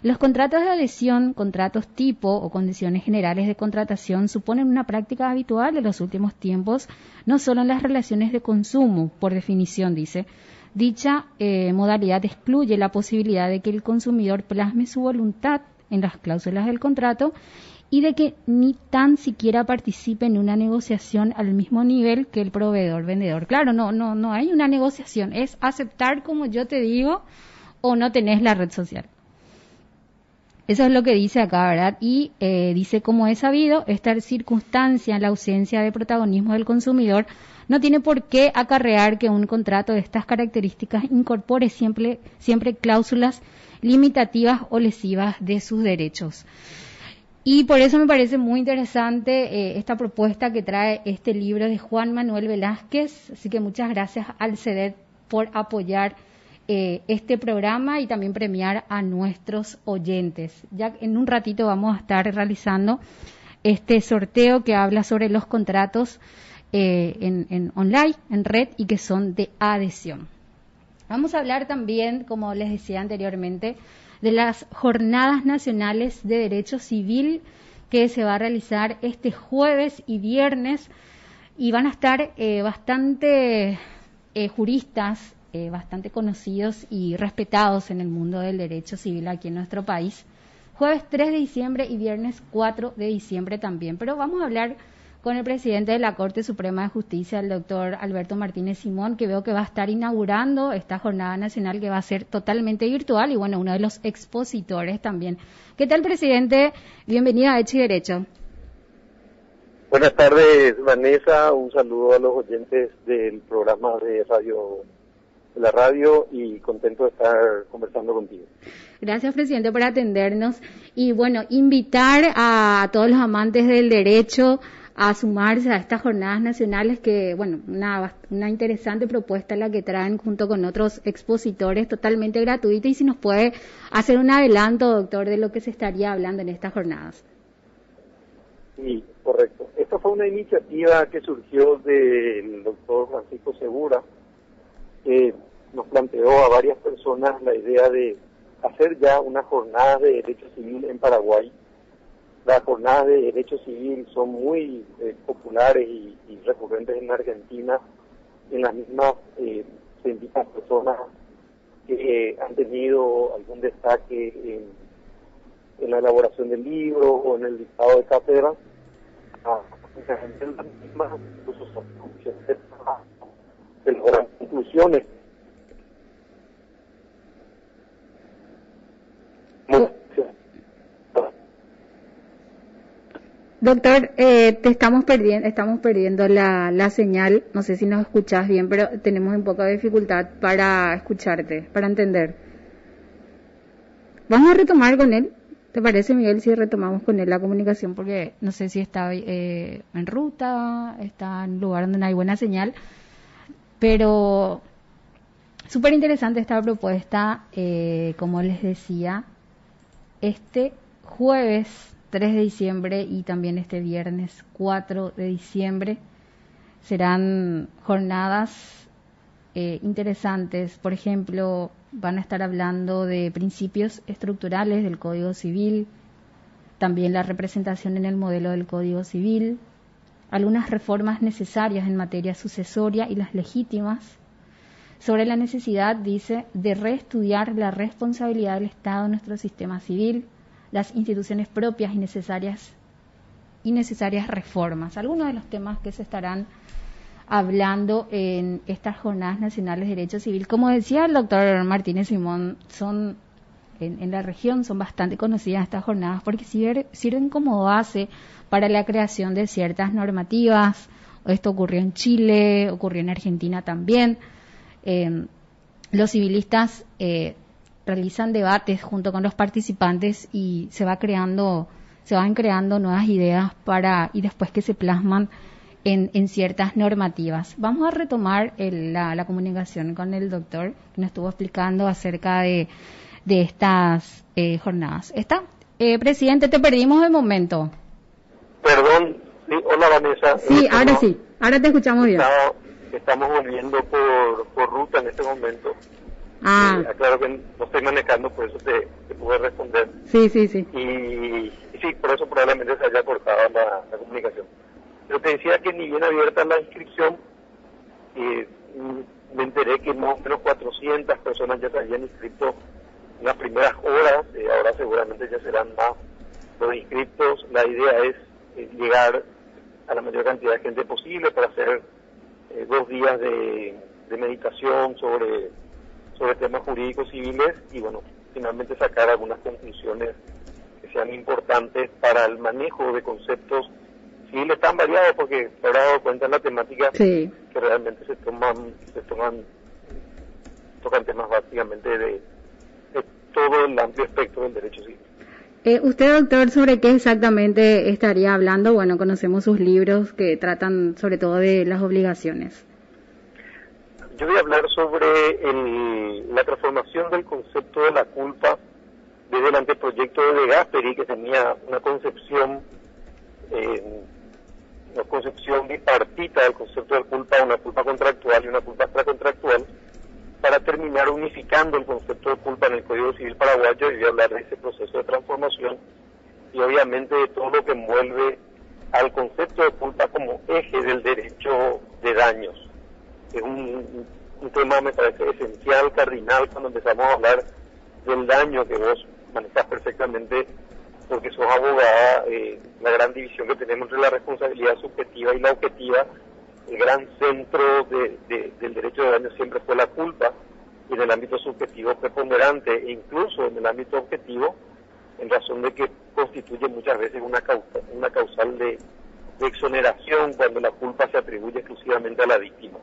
los contratos de adhesión, contratos tipo o condiciones generales de contratación suponen una práctica habitual de los últimos tiempos, no solo en las relaciones de consumo, por definición dice. Dicha eh, modalidad excluye la posibilidad de que el consumidor plasme su voluntad en las cláusulas del contrato y de que ni tan siquiera participe en una negociación al mismo nivel que el proveedor vendedor. Claro, no, no, no hay una negociación, es aceptar como yo te digo o no tenés la red social. Eso es lo que dice acá, ¿verdad? Y eh, dice, como he sabido, esta circunstancia, la ausencia de protagonismo del consumidor, no tiene por qué acarrear que un contrato de estas características incorpore siempre, siempre cláusulas limitativas o lesivas de sus derechos. Y por eso me parece muy interesante eh, esta propuesta que trae este libro de Juan Manuel Velázquez. Así que muchas gracias al CEDET por apoyar eh, este programa y también premiar a nuestros oyentes. Ya en un ratito vamos a estar realizando este sorteo que habla sobre los contratos eh, en, online, en red y que son de adhesión. Vamos a hablar también, como les decía anteriormente, de las jornadas nacionales de derecho civil que se va a realizar este jueves y viernes y van a estar eh, bastante eh, juristas, eh, bastante conocidos y respetados en el mundo del derecho civil aquí en nuestro país. Jueves 3 de diciembre y viernes 4 de diciembre también. Pero vamos a hablar con el presidente de la Corte Suprema de Justicia, el doctor Alberto Martínez Simón, que veo que va a estar inaugurando esta jornada nacional que va a ser totalmente virtual y bueno, uno de los expositores también. ¿Qué tal, presidente? Bienvenido a Hecho y Derecho.
Buenas tardes, Vanessa. Un saludo a los oyentes del programa de radio, la radio y contento de estar conversando contigo.
Gracias, presidente, por atendernos. Y bueno, invitar a todos los amantes del derecho a sumarse a estas jornadas nacionales que, bueno, una, una interesante propuesta la que traen junto con otros expositores totalmente gratuita y si nos puede hacer un adelanto, doctor, de lo que se estaría hablando en estas jornadas.
Sí, correcto. Esta fue una iniciativa que surgió del doctor Francisco Segura, que nos planteó a varias personas la idea de hacer ya una jornada de derecho civil en Paraguay las jornadas de derecho civil son muy eh, populares y, recurrentes en Argentina. En las mismas eh, se invitan personas que eh, han tenido algún destaque en, en, la elaboración del libro o en el dictado de cátedra. Ah, en las mismas, incluso son de conclusiones.
Doctor, eh, te estamos perdiendo, estamos perdiendo la, la señal. No sé si nos escuchas bien, pero tenemos un poco de dificultad para escucharte, para entender. Vamos a retomar con él. ¿Te parece, Miguel, si retomamos con él la comunicación? Porque no sé si está eh, en ruta, está en lugar donde no hay buena señal. Pero súper interesante esta propuesta, eh, como les decía, este jueves 3 de diciembre y también este viernes 4 de diciembre. Serán jornadas eh, interesantes. Por ejemplo, van a estar hablando de principios estructurales del Código Civil, también la representación en el modelo del Código Civil, algunas reformas necesarias en materia sucesoria y las legítimas, sobre la necesidad, dice, de reestudiar la responsabilidad del Estado en nuestro sistema civil, las instituciones propias y necesarias y necesarias reformas. Algunos de los temas que se estarán hablando en estas jornadas nacionales de derecho civil, como decía el doctor Martínez Simón, son en, la región son bastante conocidas estas jornadas porque sirven como base para la creación de ciertas normativas. Esto ocurrió en Chile, ocurrió en Argentina también. Eh, los civilistas eh, realizan debates junto con los participantes y se va creando se van creando nuevas ideas para y después que se plasman en, en ciertas normativas. Vamos a retomar el, la, la, comunicación con el doctor que nos estuvo explicando acerca de, de estas eh, jornadas. ¿Está? Eh, presidente, te perdimos de momento.
Perdón, sí, hola Vanessa.
Sí, ahora sí, ahora te escuchamos bien.
Estamos, estamos volviendo por, por ruta en este momento.
Ah.
Eh, aclaro que no estoy manejando, por eso te, te pude responder.
Sí, sí, sí.
Y, y, sí, por eso probablemente se haya cortado la, la, comunicación. Pero te decía que ni bien abierta la inscripción, eh, me enteré que más o menos 400 personas ya se habían inscrito en las primeras horas, eh, ahora seguramente ya serán más los inscritos. La idea es eh, llegar a la mayor cantidad de gente posible para hacer eh, dos días de, de meditación sobre sobre temas jurídicos civiles y bueno, finalmente sacar algunas conclusiones que sean importantes para el manejo de conceptos civiles tan variados porque se habrá dado cuenta en la temática
sí.
que realmente se toman, se toman, tocan temas básicamente de todo el amplio espectro del derecho civil.
Eh, usted, doctor, ¿sobre qué exactamente estaría hablando? Bueno, conocemos sus libros que tratan sobre todo de las obligaciones.
Yo voy a hablar sobre el, la transformación del concepto de la culpa desde el anteproyecto de Gasperi, que tenía una concepción, eh, una concepción bipartita del concepto de culpa, una culpa contractual y una culpa extracontractual, para terminar unificando el concepto de culpa en el Código Civil paraguayo y hablar de ese proceso de transformación y obviamente de todo lo que envuelve al concepto de culpa como eje del derecho de daños. Es un, un, tema, me parece, esencial, cardinal, cuando empezamos a hablar del daño que vos manejas perfectamente porque sos abogada, eh, la gran división que tenemos entre la responsabilidad subjetiva y la objetiva, el gran centro de- de- del derecho de daño siempre fue la culpa, y en el ámbito subjetivo preponderante, e incluso en el ámbito objetivo, en razón de que constituye muchas veces una, causa, una causal de, de exoneración cuando la culpa se atribuye exclusivamente a la víctima.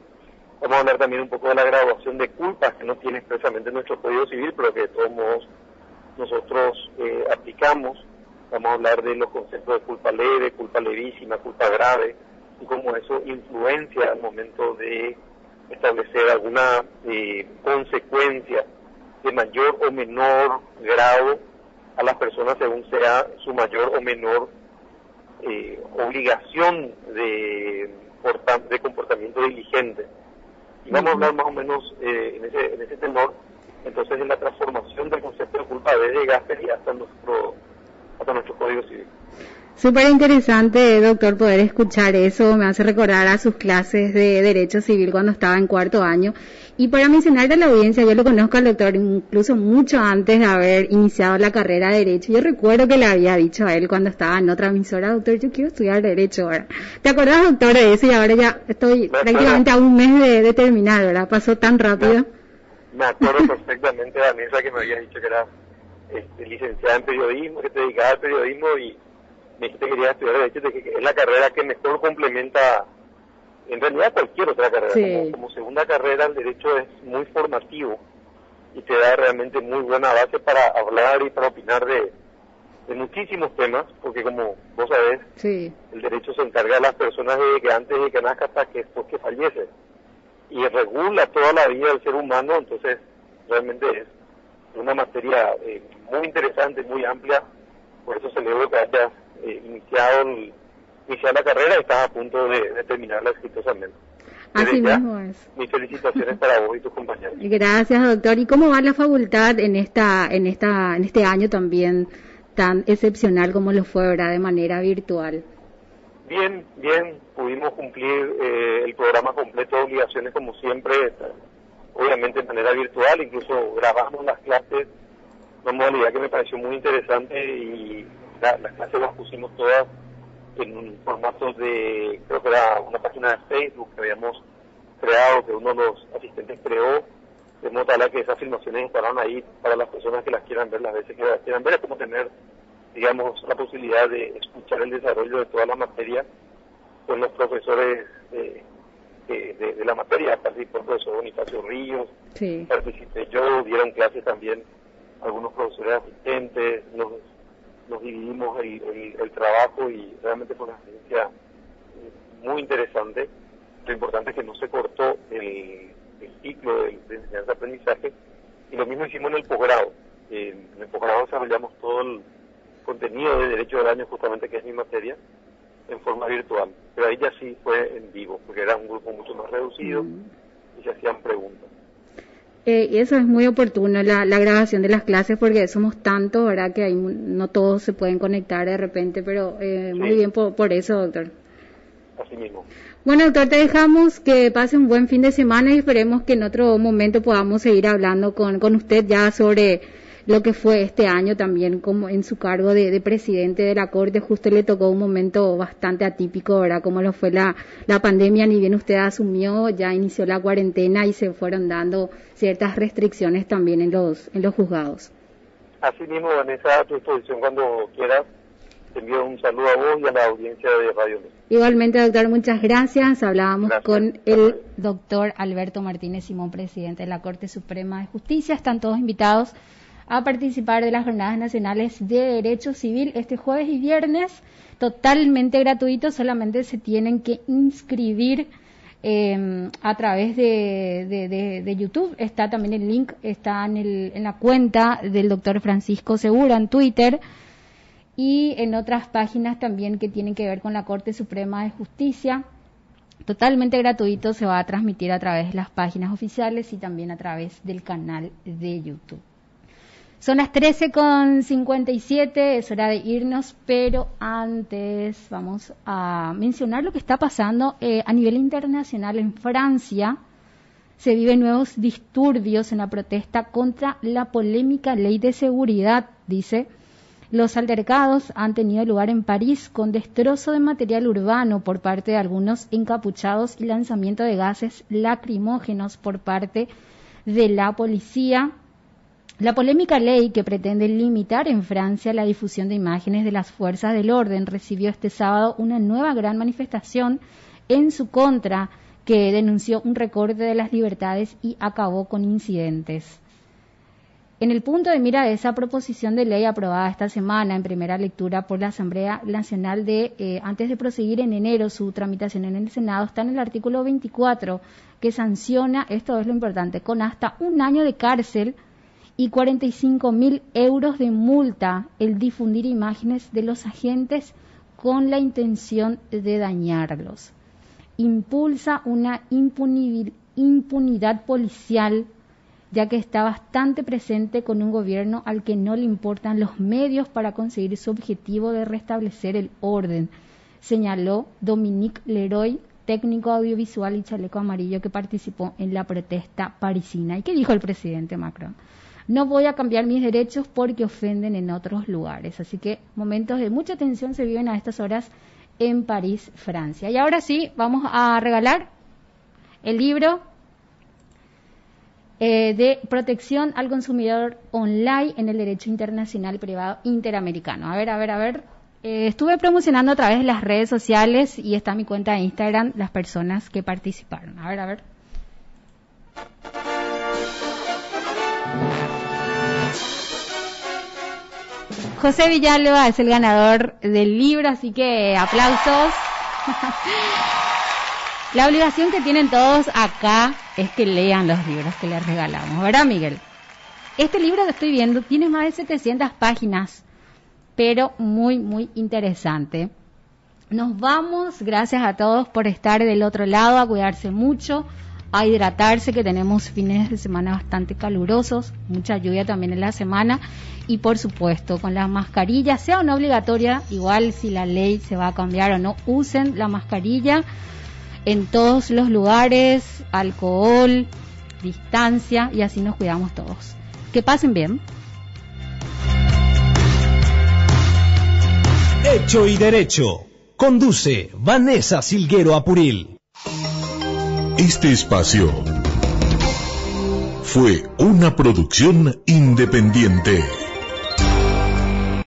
Vamos a hablar también un poco de la graduación de culpas que no tiene expresamente nuestro Código Civil, pero que de todos modos nosotros eh, aplicamos. Vamos a hablar de los conceptos de culpa leve, culpa levísima, culpa grave, y cómo eso influencia al momento de establecer alguna eh, consecuencia de mayor o menor grado a las personas según sea su mayor o menor eh, obligación de, de comportamiento diligente. Y vamos a hablar más o menos eh, en, ese, en ese tenor, entonces, de la transformación del concepto de culpa desde Gasperi hasta nuestro, hasta nuestro Código Civil.
Súper interesante, doctor, poder escuchar eso. Me hace recordar a sus clases de Derecho Civil cuando estaba en cuarto año. Y para mencionar a la audiencia, yo lo conozco al doctor incluso mucho antes de haber iniciado la carrera de Derecho. Yo recuerdo que le había dicho a él cuando estaba en otra emisora, doctor, yo quiero estudiar Derecho ahora. ¿Te acordás, doctor, de eso? Y ahora ya estoy
acuerdo.
prácticamente a un mes de, de terminar, ¿verdad? Pasó tan rápido.
Me acuerdo perfectamente, Vanessa, que me habías dicho que eras este, licenciada en periodismo, que te dedicabas al periodismo y me dijiste que querías estudiar Derecho, que es la carrera que mejor complementa, en realidad, cualquier otra carrera.
Sí.
Como, como segunda carrera, el Derecho es muy formativo y te da realmente muy buena base para hablar y para opinar de, de muchísimos temas, porque como vos sabés,
Sí.
el derecho se encarga de las personas desde que antes de que nazca hasta que después que fallece y regula toda la vida del ser humano entonces realmente es una materia eh, muy interesante muy amplia por eso celebro que hayas eh, iniciado iniciado la carrera y estás a punto de, de terminarla exitosamente
Así
ya,
mismo es.
mis felicitaciones para vos y tus compañeros
Gracias, doctor. ¿Y cómo va la facultad en esta, en esta, en este año también tan excepcional como lo fue, verdad, de manera virtual?
Bien, bien, pudimos cumplir eh, el programa completo de obligaciones como siempre, obviamente de manera virtual, incluso grabamos las clases, una modalidad que me pareció muy interesante y la- las clases las pusimos todas en un formato de, creo que era una página de Facebook que habíamos creado, que uno de los asistentes creó, de modo tal a que esas filmaciones estarán ahí para las personas que las quieran ver las veces que las quieran ver, es como tener digamos, la posibilidad de escuchar el desarrollo de toda la materia con los profesores eh, de, de- de la materia, participó el profesor Bonifacio Ríos,
Sí.
participé yo, dieron clases también algunos profesores asistentes, nos dividimos el, el- el trabajo y realmente fue una experiencia eh, muy interesante. Lo importante es que no se cortó el, el ciclo de, de enseñanza-aprendizaje y lo mismo hicimos en el posgrado. En el posgrado desarrollamos todo el contenido de Derecho del Año, justamente que es mi materia, en forma virtual. Pero ahí ya sí fue en vivo, porque era un grupo mucho más reducido y se hacían preguntas.
Eh, y eso es muy oportuno, la, la grabación de las clases, porque somos tantos, ¿verdad? Que hay, no todos se pueden conectar de repente, pero eh, muy bien por, por eso, doctor.
Así mismo.
Bueno, doctor, te dejamos que pase un buen fin de semana y esperemos que en otro momento podamos seguir hablando con, con usted ya sobre lo que fue este año también como en su cargo de, de presidente de la Corte. Justo le tocó un momento bastante atípico, ¿verdad? Como lo fue la, la pandemia, ni bien usted asumió, ya inició la cuarentena y se fueron dando ciertas restricciones también en los, en los juzgados.
Así mismo, Vanessa, a tu disposición cuando quieras. Te envío un saludo a vos y a la audiencia de Radio Luz.
Igualmente, doctor, muchas gracias. Hablábamos
Gracias.
con el doctor Alberto Martínez Simón, presidente de la Corte Suprema de Justicia. Están todos invitados a participar de las Jornadas Nacionales de Derecho Civil este jueves y viernes, totalmente gratuito, solamente se tienen que inscribir eh, a través de- de YouTube. Está también el link, está en, el- en la cuenta del doctor Francisco Segura en Twitter y en otras páginas también que tienen que ver con la Corte Suprema de Justicia. Totalmente gratuito, se va a transmitir a través de las páginas oficiales y también a través del canal de YouTube. Son las 13 con 57, es hora de irnos, pero antes vamos a mencionar lo que está pasando eh, a nivel internacional en Francia. Se viven nuevos disturbios en la protesta contra la polémica ley de seguridad, dice. Los altercados han tenido lugar en París con destrozo de material urbano por parte de algunos encapuchados y lanzamiento de gases lacrimógenos por parte de la policía. La polémica ley que pretende limitar en Francia la difusión de imágenes de las fuerzas del orden recibió este sábado una nueva gran manifestación en su contra que denunció un recorte de las libertades y acabó con incidentes. En el punto de mira de esa proposición de ley aprobada esta semana en primera lectura por la Asamblea Nacional de, eh, antes de proseguir en enero su tramitación en el Senado, está en el artículo 24 que sanciona, esto es lo importante, con hasta un año de cárcel y 45 mil euros de multa el difundir imágenes de los agentes con la intención de dañarlos. Impulsa una impunidad policial ya que está bastante presente con un gobierno al que no le importan los medios para conseguir su objetivo de restablecer el orden, señaló Dominique Leroy, técnico audiovisual y chaleco amarillo que participó en la protesta parisina. ¿Y qué dijo el presidente Macron? No voy a cambiar mis derechos porque ofenden en otros lugares. Así que momentos de mucha tensión se viven a estas horas en París, Francia. Y ahora sí, vamos a regalar el libro eh, de protección al consumidor online en el derecho internacional privado interamericano. A ver, a ver, a ver. Eh, estuve promocionando a través de las redes sociales y está mi cuenta de Instagram las personas que participaron. A ver, a ver. José Villalba es el ganador del libro, así que aplausos. La obligación que tienen todos acá es que lean los libros que les regalamos, ¿verdad, Miguel? Este libro que estoy viendo tiene más de 700 páginas, pero muy, muy interesante. Nos vamos, gracias a todos por estar del otro lado, a cuidarse mucho, a hidratarse, que tenemos fines de semana bastante calurosos, mucha lluvia también en la semana, y por supuesto, con la mascarilla, sea o no obligatoria, igual si la ley se va a cambiar o no, usen la mascarilla en todos los lugares, alcohol, distancia y así nos cuidamos todos. Que pasen bien.
Hecho y Derecho. Conduce Vanessa Silguero Apuril.
Este espacio fue una producción independiente.